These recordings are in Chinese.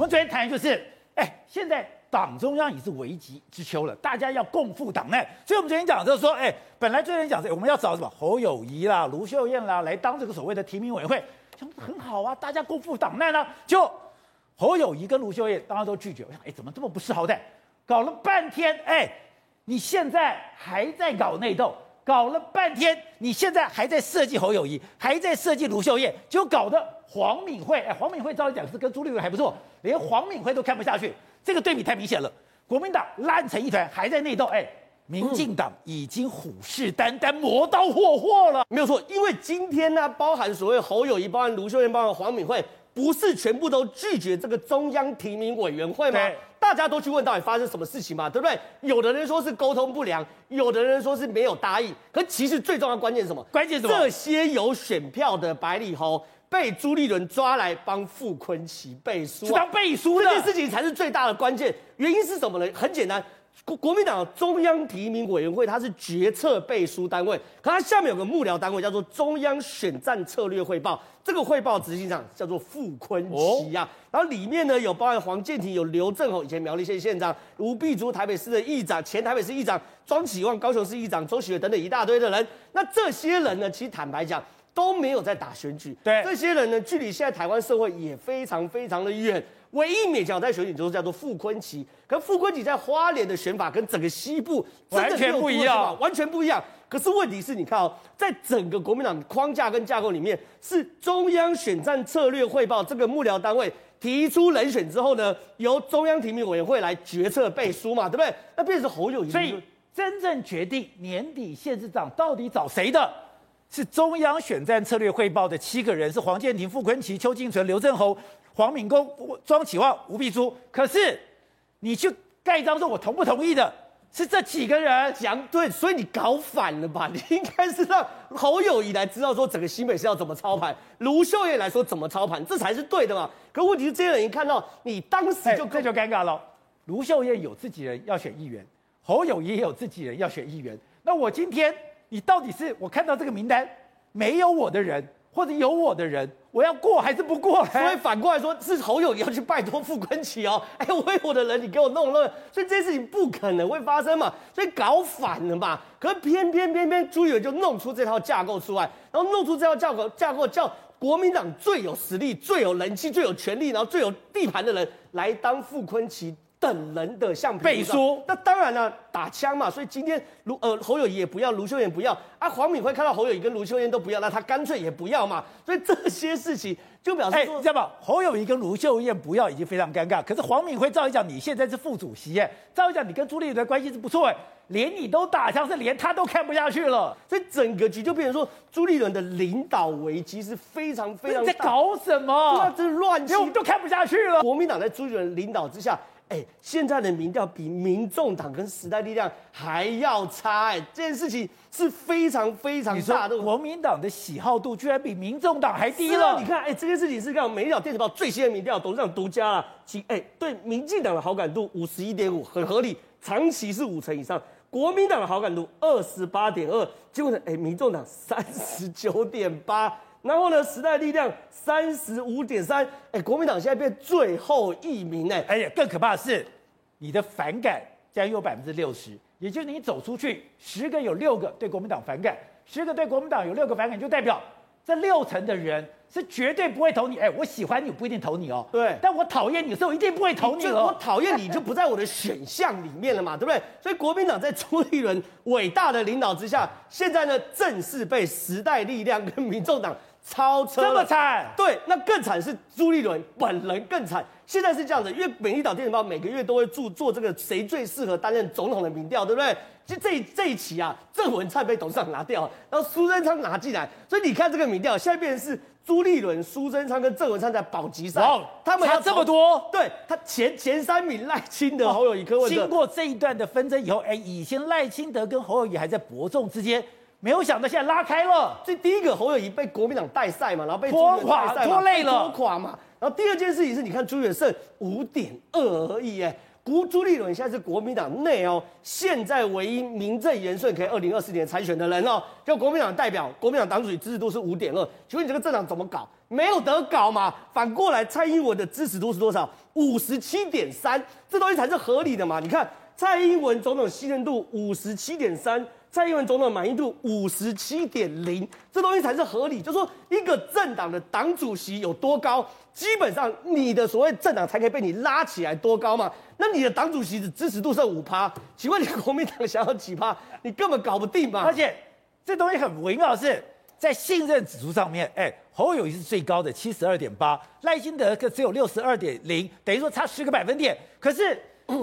我们昨天谈的就是，哎，现在党中央已是危急之秋了，大家要共赴党难。所以我们昨天讲就是说，哎，本来昨天讲是我们要找什么侯友谊啦、卢秀燕啦来当这个所谓的提名委员会，讲很好啊，大家共赴党难啊。就侯友谊跟卢秀燕当然都拒绝。我想，哎，怎么这么不识好歹？搞了半天，哎，你现在还在搞内斗。搞了半天，你现在还在设计侯友谊，还在设计卢秀燕，就搞得黄敏惠，哎，黄敏惠照理讲是跟朱立伦还不错，连黄敏惠都看不下去，这个对比太明显了。国民党烂成一团，还在内斗，哎，民进党已经虎视眈眈，磨刀霍霍了。没有错，因为今天呢，包含所谓侯友谊，包含卢秀燕，包含黄敏惠，不是全部都拒绝这个中央提名委员会吗？大家都去问到底发生什么事情嘛，对不对？有的人说是沟通不良，有的人说是没有答应。可其实最重要的关键是什么？关键是什么？这些有选票的白里侯被朱立伦抓来帮傅昆奇背书，是当背书的这件事情才是最大的关键。原因是什么呢？很简单。国国民党中央提名委员会，它是决策背书单位，可它下面有个幕僚单位，叫做中央选战策略汇报。这个汇报执行长叫做傅昆萁啊。然后里面呢有包含黄建庭，有刘正鸿，以前苗栗县县长，吴碧珠台北市的议长，前台北市议长庄启旺，高雄市议长周喜悦等等一大堆的人。那这些人呢，其实坦白讲都没有在打选举。对，这些人呢，距离现在台湾社会也非常非常的远。唯一勉强在选举就是叫做傅昆萁，可傅昆萁在花莲的选法跟整个西部完全不一样，完全不一样。可是问题是你看哦，在整个国民党框架跟架构里面，是中央选战策略汇报这个幕僚单位提出人选之后呢，由中央提名委员会来决策背书嘛，对不对？那变成侯友宜。所以真正决定年底县市长到底找谁的，是中央选战策略汇报的七个人，是黄建庭、傅昆萁、邱清纯、刘正鸿。黄敏公、庄启旺、吴碧珠，可是你去盖章说，我同不同意的，是这几个人讲对，所以你搞反了吧？你应该是让侯友谊来知道说整个新北市要怎么操盘，卢秀燕来说怎么操盘，这才是对的嘛。可问题是这些人一看到你当时就这就尴尬了。卢秀燕有自己人要选议员，侯友谊也有自己人要选议员，那我今天你到底是我看到这个名单没有我的人，或者有我的人？我要过还是不过？所以反过来说，是侯友宜要去拜托傅昆萁哦。哎，我有我的人，你给我弄乱，所以这件事情不可能会发生嘛。所以搞反了嘛。可是偏偏偏偏朱友就弄出这套架构出来，然后弄出这套架构架构，叫国民党最有实力、最有人气、最有权力，然后最有地盘的人来当傅昆萁。等人的橡皮背书，那当然了，打枪嘛。所以今天卢呃侯友谊也不要，卢秀燕不要啊。黄敏辉看到侯友谊跟卢秀燕都不要，那他干脆也不要嘛。所以这些事情就表示说，你知道吗？侯友谊跟卢秀燕不要已经非常尴尬。可是黄敏辉照理讲，你现在是副主席哎，照理讲你跟朱立伦的关系是不错哎，连你都打枪，是连他都看不下去了。所以整个局就变成说，朱立伦的领导危机是非常非常。你在搞什么？这是乱七，我们都看不下去了。国民党在朱立伦领导之下。哎，现在的民调比民众党跟时代力量还要差，哎，这件事情是非常非常大的。国民党的喜好度居然比民众党还低了。你看，哎，这件事情是看《每日电子报》最新的民调，董事长独家啊，其哎对民进党的好感度五十一点五，很合理，长期是五成以上。国民党的好感度二十八点二，结果呢，哎，民众党三十九点八。然后呢，时代力量三十五点三，哎，国民党现在变最后一名，哎，而且更可怕的是，你的反感将有百分之六十，也就是你走出去十个有六个对国民党反感，十个对国民党有六个反感，就代表这六成的人是绝对不会投你。哎，我喜欢你不一定投你哦，对，但我讨厌你的时候一定不会投你哦。我讨厌你就不在我的选项里面了嘛，对不对？所以国民党在朱立伦伟大的领导之下，现在呢正式被时代力量跟民众党。超车这么惨，对，那更惨是朱立伦本人更惨。现在是这样子，因为《美丽岛电子报》每个月都会做做这个谁最适合担任总统的民调，对不对？就这这一期啊，郑文灿被董事长拿掉，然后苏贞昌拿进来，所以你看这个民调，现在变成是朱立伦、苏贞昌跟郑文灿在保级赛，他们差这么多。对，他前前三名赖清德、侯友宜、柯文哲。经过这一段的纷争以后，哎，以前赖清德跟侯友宜还在伯仲之间。没有想到现在拉开了，所以第一个侯友宜被国民党带赛嘛，然后被拖垮、拖累了、拖垮嘛。然后第二件事情是，你看朱远胜五点二而已，哎，朱朱立伦现在是国民党内哦，现在唯一名正言顺可以二零二四年参选的人哦，就国民党代表，国民党党主席支持度是五点二，请问你这个政党怎么搞？没有得搞嘛？反过来，蔡英文的支持度是多少？五十七点三，这东西才是合理的嘛？你看，蔡英文总统信任度五十七点三。蔡英文总统满意度五十七点零，这东西才是合理。就是说，一个政党的党主席有多高，基本上你的所谓政党才可以被你拉起来多高嘛？那你的党主席的支持度是五趴，请问你国民党想要几趴？你根本搞不定嘛！而且这东西很微妙的是，在信任指数上面，哎，侯友谊是最高的七十二点八，赖金德可只有六十二点零，等于说差十个百分点。可是。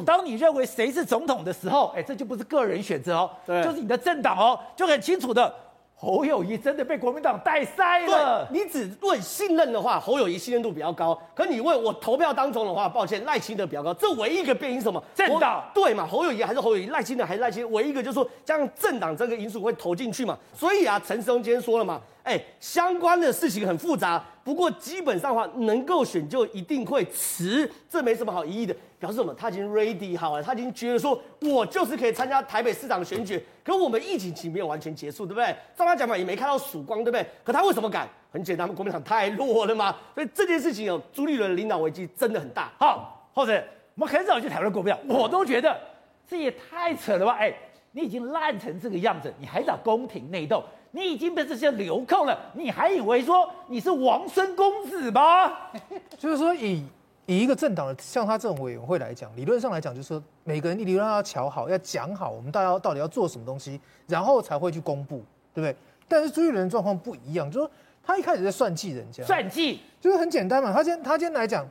当你认为谁是总统的时候，哎，这就不是个人选择哦，对，就是你的政党哦，就很清楚的。侯友谊真的被国民党带塞了。你只问信任的话，侯友谊信任度比较高。可你问我投票当中的话，抱歉，赖清德比较高。这唯一一个变因什么？政党对嘛？侯友谊还是侯友谊，赖清德还是赖清德。唯一一个就是说，这样政党这个因素会投进去嘛？所以啊，陈时中今天说了嘛。哎，相关的事情很复杂，不过基本上的话，能够选就一定会辞，这没什么好疑义的。表示什么？他已经 ready 好了，他已经觉得说，我就是可以参加台北市长的选举。可我们疫情期没有完全结束，对不对？照他讲嘛，也没看到曙光，对不对？可他为什么敢？很简单，国民党太弱了嘛。所以这件事情哦朱立伦的领导危机真的很大。好，或者我们很少去讨论国民党，我都觉得这也太扯了吧？哎，你已经烂成这个样子，你还找宫廷内斗？你已经被这些流寇了，你还以为说你是王孙公子吗？就是说以，以以一个政党的像他这种委员会来讲，理论上来讲，就是说每个人理论上要瞧好，要讲好，我们大家到底要做什么东西，然后才会去公布，对不对？但是朱立伦的状况不一样，就是说他一开始在算计人家，算计就是很简单嘛。他先他先来讲，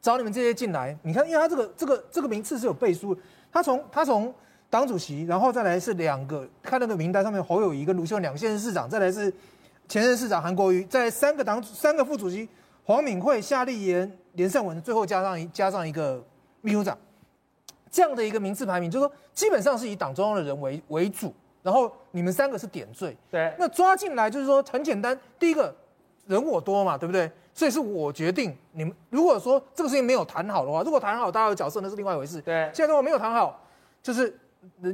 找你们这些进来，你看，因为他这个这个这个名次是有背书，他从他从。党主席，然后再来是两个，看那个名单上面侯友谊跟卢秀两现任市长，再来是前任市长韩国瑜，再三个党三个副主席黄敏惠、夏立言、连胜文，最后加上一加上一个秘书长，这样的一个名次排名，就是说基本上是以党中央的人为为主，然后你们三个是点缀，对，那抓进来就是说很简单，第一个人我多嘛，对不对？所以是我决定你们，如果说这个事情没有谈好的话，如果谈好大家的角色那是另外一回事，对，现在如果没有谈好，就是。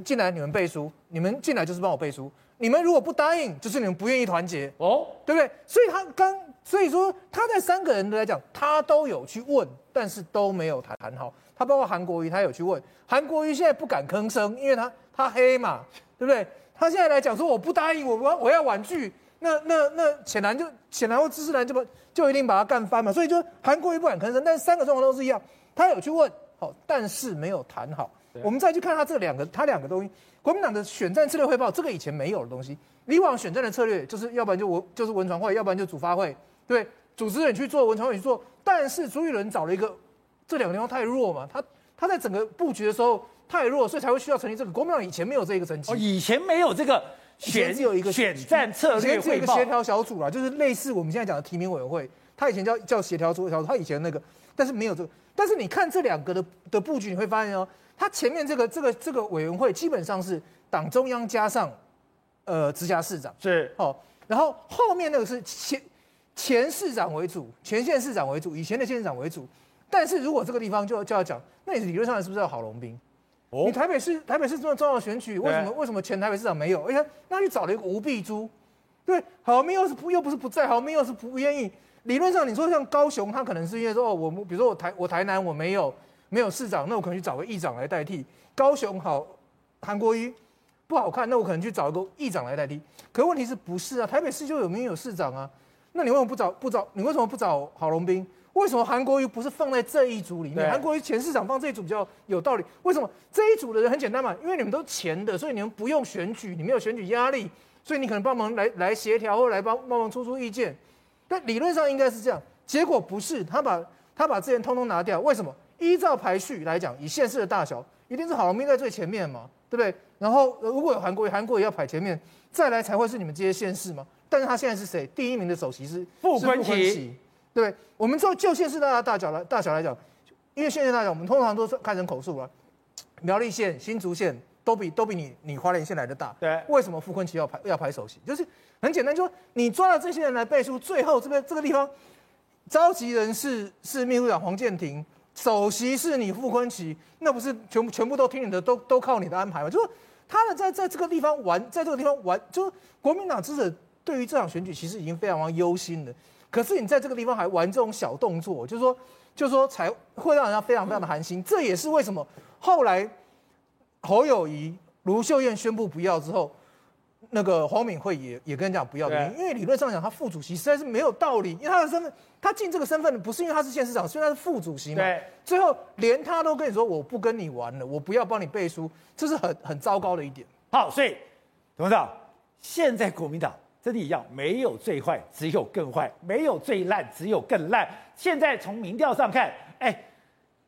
进来你们背书，你们进来就是帮我背书。你们如果不答应，就是你们不愿意团结哦，对不对？所以他刚，所以说他在三个人来讲，他都有去问，但是都没有谈谈好。他包括韩国瑜，他有去问。韩国瑜现在不敢吭声，因为他他黑嘛，对不对？他现在来讲说我不答应，我我我要婉拒，那那那显然就显然或知识然就不就一定把他干翻嘛。所以就韩国瑜不敢吭声，但是三个状况都是一样，他有去问，好，但是没有谈好。我们再去看他这两个，他两个东西，国民党的选战策略汇报，这个以前没有的东西。以往选战的策略就是要不然就文就是文传会，要不然就主发会，对，组织人去做，文传委去做。但是朱一伦找了一个，这两个地方太弱嘛，他他在整个布局的时候太弱，所以才会需要成立这个。国民党以前没有这个层级，哦，以前没有这个选，只有一个选战策略汇报，一个协调小组啊，就是类似我们现在讲的提名委员会，他以前叫叫协调组小组，他以前那个，但是没有这个。但是你看这两个的的布局，你会发现哦。他前面这个这个这个委员会基本上是党中央加上，呃，直辖市长是哦，然后后面那个是前前市长为主，前县市长为主，以前的县市长为主。但是如果这个地方就就要讲，那你理论上是不是要郝龙斌？哦，你台北市台北市这么重要的选举，为什么为什么前台北市长没有？而且那你找了一个吴碧珠，对，郝龙斌又是不又不是不在，郝龙斌又是不愿意。理论上你说像高雄，他可能是因为说哦，我比如说我台我台南我没有。没有市长，那我可能去找个议长来代替。高雄好，韩国瑜不好看，那我可能去找一个议长来代替。可问题是不是啊？台北市就有没有市长啊？那你为什么不找不找？你为什么不找郝龙斌？为什么韩国瑜不是放在这一组里面？韩国瑜前市长放这一组比较有道理。为什么这一组的人很简单嘛？因为你们都前的，所以你们不用选举，你没有选举压力，所以你可能帮忙来来协调或来帮帮忙出出意见。但理论上应该是这样，结果不是，他把他把这些通通拿掉，为什么？依照排序来讲，以县市的大小，一定是郝龙斌在最前面嘛，对不对？然后如果有韩国瑜，韩国瑜要排前面，再来才会是你们这些县市嘛。但是他现在是谁？第一名的首席是傅昆萁，对？我们就就县市大大小来大小来讲，因为县市大小，我们通常都是看人口数啊。苗栗县、新竹县都比都比你你花莲县来的大。对，为什么傅昆萁要排要排首席？就是很简单，就说你抓了这些人来背书，最后这边这个地方召集人是是秘书长黄建庭。首席是你傅昆萁，那不是全部全部都听你的，都都靠你的安排吗？就是他的在在这个地方玩，在这个地方玩，就是国民党支持者对于这场选举其实已经非常非常忧心了。可是你在这个地方还玩这种小动作，就是说，就是说才会让人家非常非常的寒心。嗯、这也是为什么后来侯友谊、卢秀燕宣布不要之后。那个黄敏惠也也跟人讲不要的原因，因为理论上讲，他副主席实在是没有道理，因为他的身份，他进这个身份不是因为他是县市长，所以他是副主席嘛。对，最后连他都跟你说我不跟你玩了，我不要帮你背书，这是很很糟糕的一点。好，所以董事长，现在国民党真的一样，没有最坏，只有更坏；没有最烂，只有更烂。现在从民调上看，哎，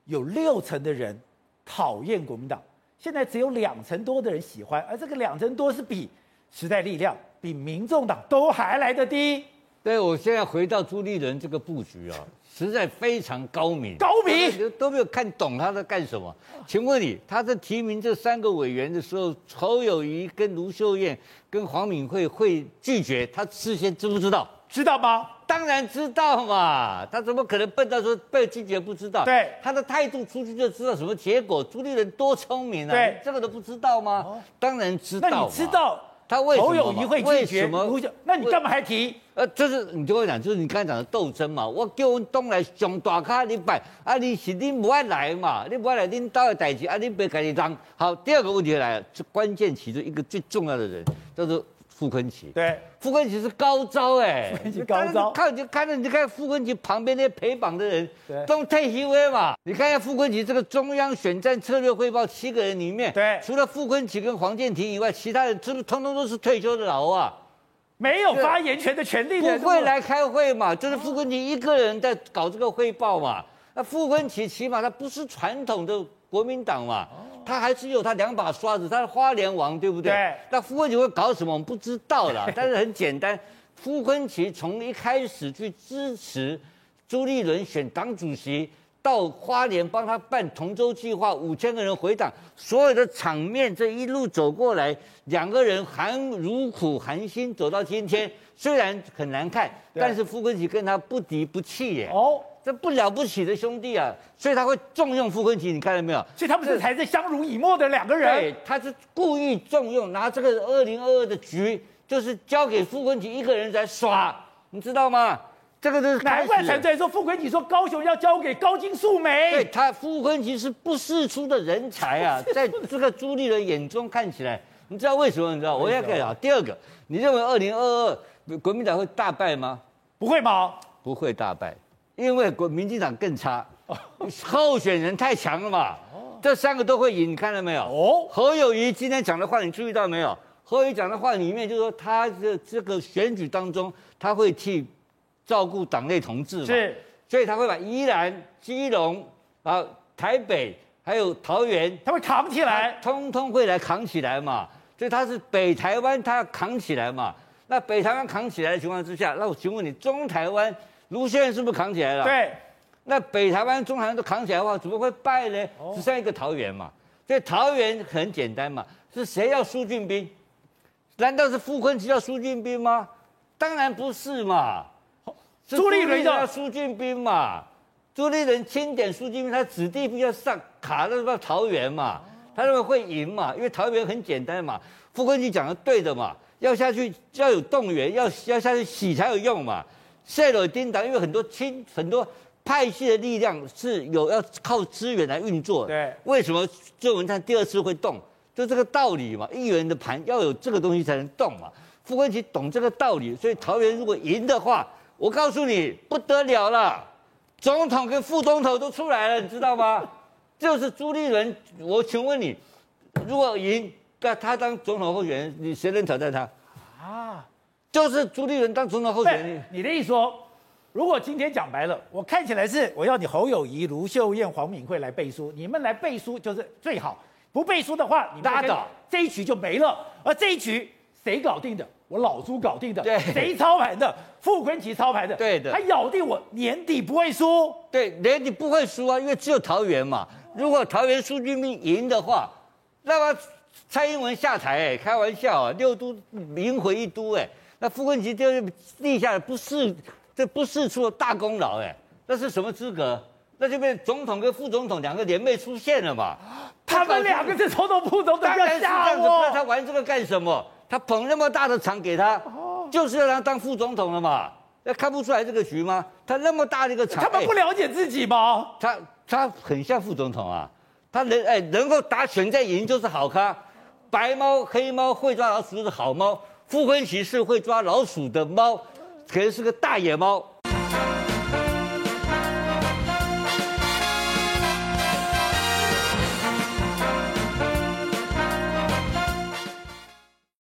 有六成的人讨厌国民党，现在只有两成多的人喜欢，而这个两成多是比。时代力量比民众党都还来得低。对，我现在回到朱立伦这个布局啊，实在非常高明。高明都没有看懂他在干什么。请问你，他在提名这三个委员的时候，侯友谊跟卢秀燕跟黄敏惠会拒绝，他事先知不知道？知道吗？当然知道嘛，他怎么可能笨到说被拒绝不知道？对，他的态度出去就知道什么结果。朱立伦多聪明啊，对，这个都不知道吗？哦、当然知道。那你知道？他为什么？侯友谊会拒绝？什么？那你干嘛还提？呃，就是你就会讲，就是你刚才讲的斗争嘛。我叫阮东来上大咖你摆，啊，你是你不爱来嘛？你不爱来，恁到的代志啊，你别跟你当。好，第二个问题来了，这关键其中一个最重要的人叫做。傅崐萁，对，傅崐萁是高招哎，傅崐萁高招，看就看着，你就看傅崐萁旁边那些陪绑的人，对，都退休了嘛。你看一下傅崐萁这个中央选战策略汇报七个人里面，对，除了傅崐萁跟黄建庭以外，其他人是不是通通都是退休的老啊？没有发言权的权利的，不会来开会嘛？就是傅昆萁一个人在搞这个汇报嘛。那傅昆萁起码他不是传统的国民党嘛。他还是有他两把刷子，他是花莲王，对不对？对。那傅昆萁会搞什么？我们不知道啦。但是很简单，傅昆萁从一开始去支持朱立伦选党主席，到花莲帮他办同舟计划，五千个人回党，所有的场面这一路走过来，两个人含如苦含辛走到今天，虽然很难看，但是傅昆萁跟他不离不弃耶。哦。这不了不起的兄弟啊，所以他会重用傅昆萁，你看到没有？所以他们是才是相濡以沫的两个人。对，他是故意重用，拿这个二零二二的局，就是交给傅昆萁一个人在耍，你知道吗？这个就是难怪才在说傅昆萁说高雄要交给高金素梅。对，他傅昆萁是不世出的人才啊，在这个朱立伦眼中看起来，你知道为什么？你知道？我要讲，第二个，你认为二零二二国民党会大败吗？不会吗？不会大败。因为国民进党更差，候选人太强了嘛，这三个都会赢，你看到没有？哦，侯友谊今天讲的话，你注意到没有？何友谊讲的话里面就是说，他的这个选举当中，他会替照顾党内同志嘛，是，所以他会把宜兰、基隆啊、台北还有桃园，他会扛起来，通通会来扛起来嘛。所以他是北台湾，他要扛起来嘛。那北台湾扛起来的情况之下，那我请问你，中台湾？卢先生是不是扛起来了？对，那北台湾、中台湾都扛起来的话，怎么会败呢？只剩一个桃园嘛。所以桃园很简单嘛，是谁要苏俊斌？难道是傅昆萁要苏俊斌吗？当然不是嘛。朱立伦要苏俊斌嘛？朱立伦钦点苏俊斌，他子弟兵要上卡的到桃园嘛？他认为会赢嘛？因为桃园很简单嘛。傅昆萁讲的对的嘛，要下去要有动员，要要下去洗才有用嘛。赛罗丁党，因为很多亲很多派系的力量是有要靠资源来运作。对，为什么郑文灿第二次会动？就这个道理嘛。议员的盘要有这个东西才能动嘛。傅昆萁懂这个道理，所以桃园如果赢的话，我告诉你不得了了，总统跟副总统都出来了，你知道吗？就是朱立伦。我请问你，如果赢，那他当总统候选人，你谁能挑战他？啊？就是朱立伦当总统候选人，你的意思说，如果今天讲白了，我看起来是我要你侯友谊、卢秀燕、黄敏惠来背书，你们来背书就是最好，不背书的话，你拉倒，这一局就没了。而这一局谁搞定的？我老朱搞定的。对，谁操盘的？傅昆奇操盘的。对的，他咬定我年底不会输。对，年底不会输啊，因为只有桃园嘛。如果桃园苏俊明赢的话，那么蔡英文下台，哎，开玩笑啊，六都赢回一都，哎。那傅崐萁就是立下了不世这不世出的大功劳，哎，那是什么资格？那那就被总统跟副总统两个联袂出现了嘛。他们两个是总统副总统，当然是这样子，我那他玩这个干什么？他捧那么大的场给他，就是要让他当副总统了嘛。那看不出来这个局吗？他那么大的一个场，他们不了解自己吗？他他很像副总统啊，他能哎能够打选战赢就是好咖。白猫黑猫会抓老鼠就是好猫，傅昆奇是会抓老鼠的猫，可能是个大野猫。